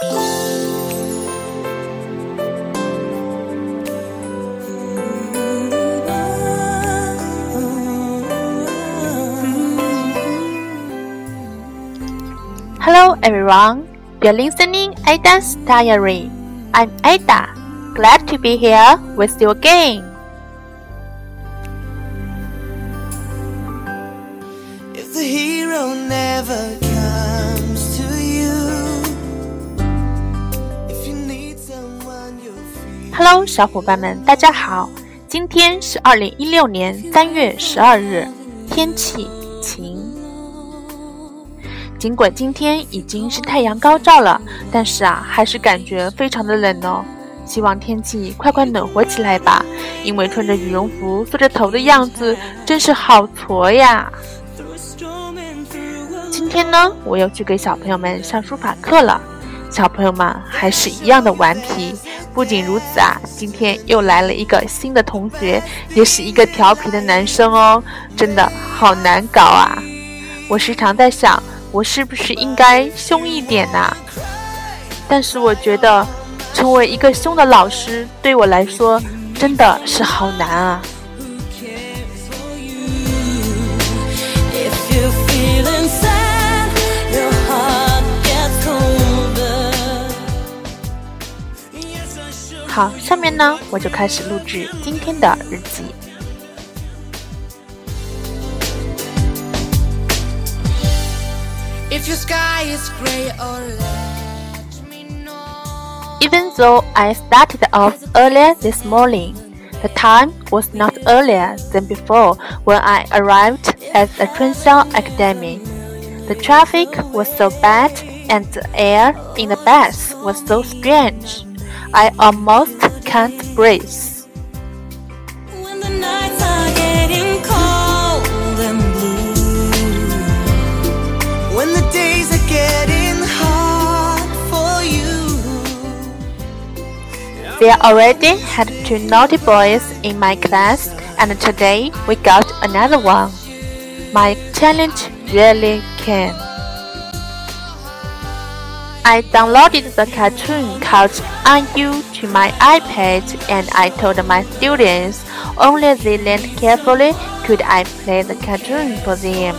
Hello everyone, you're listening to Ada's Diary. I'm Ada, glad to be here with you again. If the hero never Hello，小伙伴们，大家好！今天是二零一六年三月十二日，天气晴。尽管今天已经是太阳高照了，但是啊，还是感觉非常的冷哦。希望天气快快暖和起来吧，因为穿着羽绒服缩着头的样子真是好挫呀。今天呢，我又去给小朋友们上书法课了。小朋友们还是一样的顽皮。不仅如此啊，今天又来了一个新的同学，也是一个调皮的男生哦，真的好难搞啊！我时常在想，我是不是应该凶一点呐、但是我觉得，成为一个凶的老师对我来说真的是好难啊。好，下面呢，我就开始录制今天的日记。 If your sky is gray or let me know. Even though I started off earlier this morning, the time was not earlier than before when I arrived at the Trinshaw Academy. The traffic was so bad and the air in the bus was so strange. I almost can't breathe. There already had two naughty boys in my class, and today we got another one. My challenge really came. I downloaded the cartoon called IU to my iPad and I told my students only they learned carefully could I play the cartoon for them.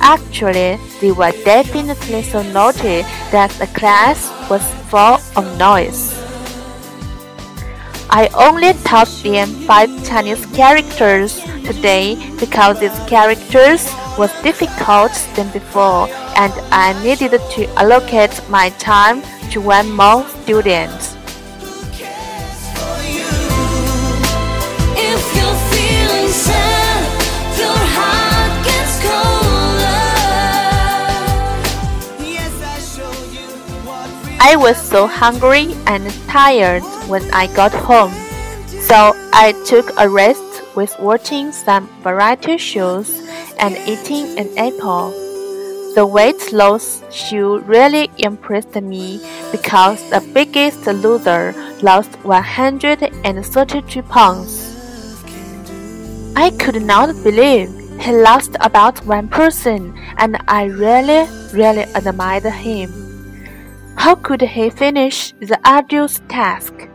Actually, they were definitely so naughty that the class was full of noise. I only taught them five Chinese characters today because these characters was difficult than before and I needed to allocate my time to one more student. for you. If you're feeling sad, your heart gets colder. Yes, I show you what real I was so hungry and tired when I got home, so I took a rest with watching some variety shows and eating an apple. The weight loss show really impressed me because the biggest loser lost 132 pounds. I could not believe he lost about one person and I really, really admired him. How could he finish the arduous task? "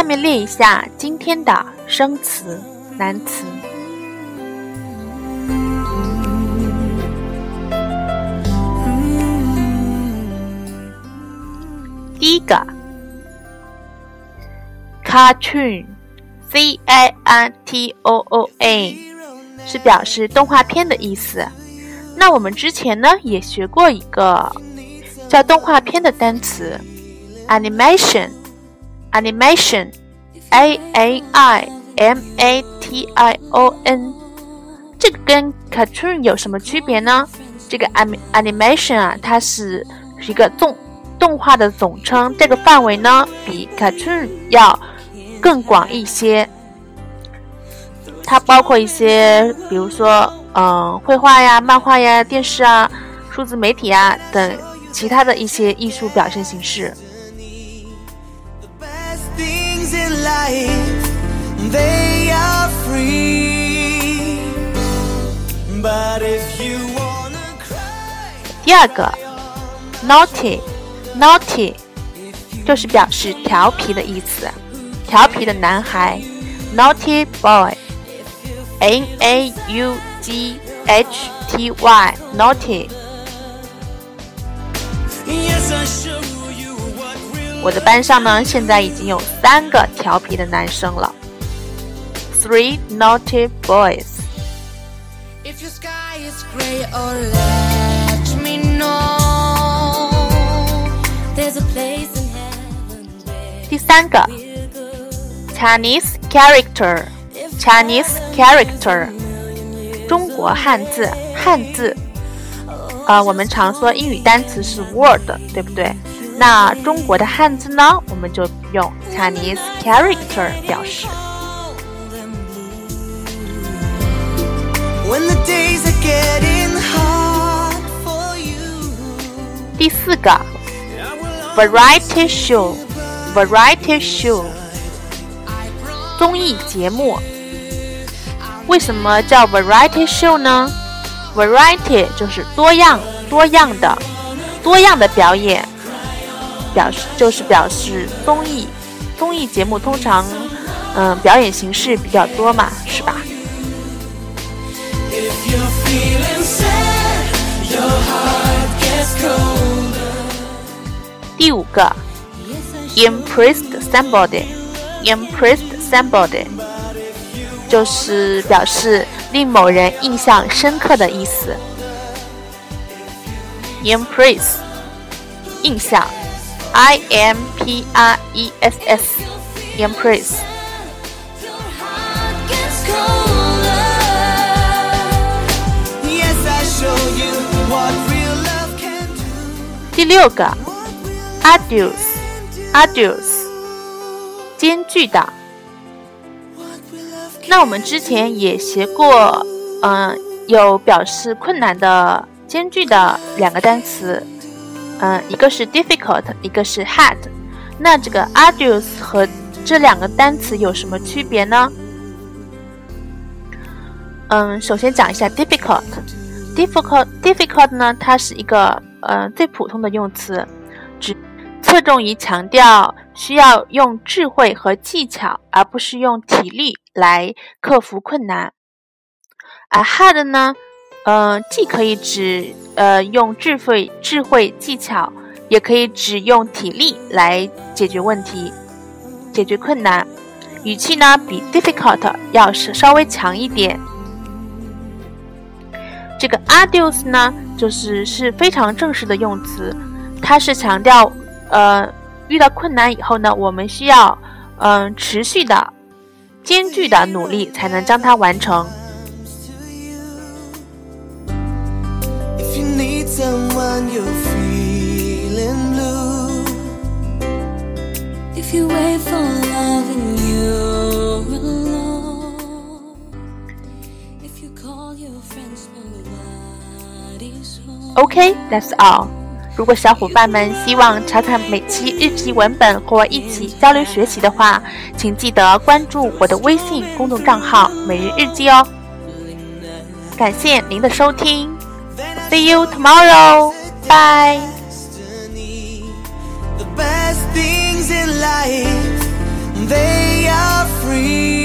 下面列一下今天的生词、难词。第一个，cartoon，c i r t o o n，是表示动画片的意思。那我们之前呢也学过一个叫动画片的单词 animation animation a a i m a t i o n。这个跟 cartoon 有什么区别呢？这个 anim animation 啊，它是是一个动动画的总称，这个范围呢比 cartoon 要更广一些。它包括一些，比如说嗯，绘画呀、漫画呀、电视啊、数字媒体啊等其他的一些艺术表现形式。life, they are free. But if you wanna cry, 第二个，naughty，naughty 就是表示调皮的意思，调皮的男孩，naughty boy，n a u g h t y，naughty。 yes, I show you what real 我的班上呢，现在已经有三个调皮的男生了，three naughty boys。If your sky is gray, oh, let me know. There's a place in heaven 第三个 Chinese character，Chinese character，中国汉字，汉字。呃，我们常说英语单词是 word，对不对？那中国的汉字呢，我们就用 Chinese character 表示。when the days are getting hard for you. 第四个 variety show，variety show，综艺节目。为什么叫 variety show 呢？variety 就是多样、多样的、多样的表演，表示就是表示综艺。综艺节目通常，嗯，表演形式比较多嘛，是吧.第五个 impressed somebody，impressed somebody 就是表示令某人印象深刻的意思。impress 印象，i m p r e s s，impress。Your heart gets colder. Yes, I show you what real love can do. 第六个，arduous，arduous，艰巨的。那我们之前也学过，嗯、有表示困难的、艰巨的两个单词，嗯、一个是 difficult，一个是 hard。那这个 arduous 和这两个单词有什么区别呢？嗯，首先讲一下 difficult。difficult difficult 呢，它是一个呃最普通的用词，只侧重于强调需要用智慧和技巧，而不是用体力来克服困难。而 hard 呢，呃，既可以指呃用智慧、智慧技巧，也可以指用体力来解决问题、解决困难。语气呢，比 difficult 要是稍微强一点。这个 arduous 呢，就是是非常正式的用词，它是强调，呃，遇到困难以后呢，我们需要，嗯、持续的、艰巨的努力才能将它完成。Someone, you're feeling blue. If you wait for love and you're alone. If you call your friends, nobody's home. OK，that's、all。如果小伙伴们希望查看每期日记文本或一起交流学习的话，请记得关注我的微信公众账号“每日日记”哦。感谢您的收听 See you tomorrow. Bye. The best things in life, they are free.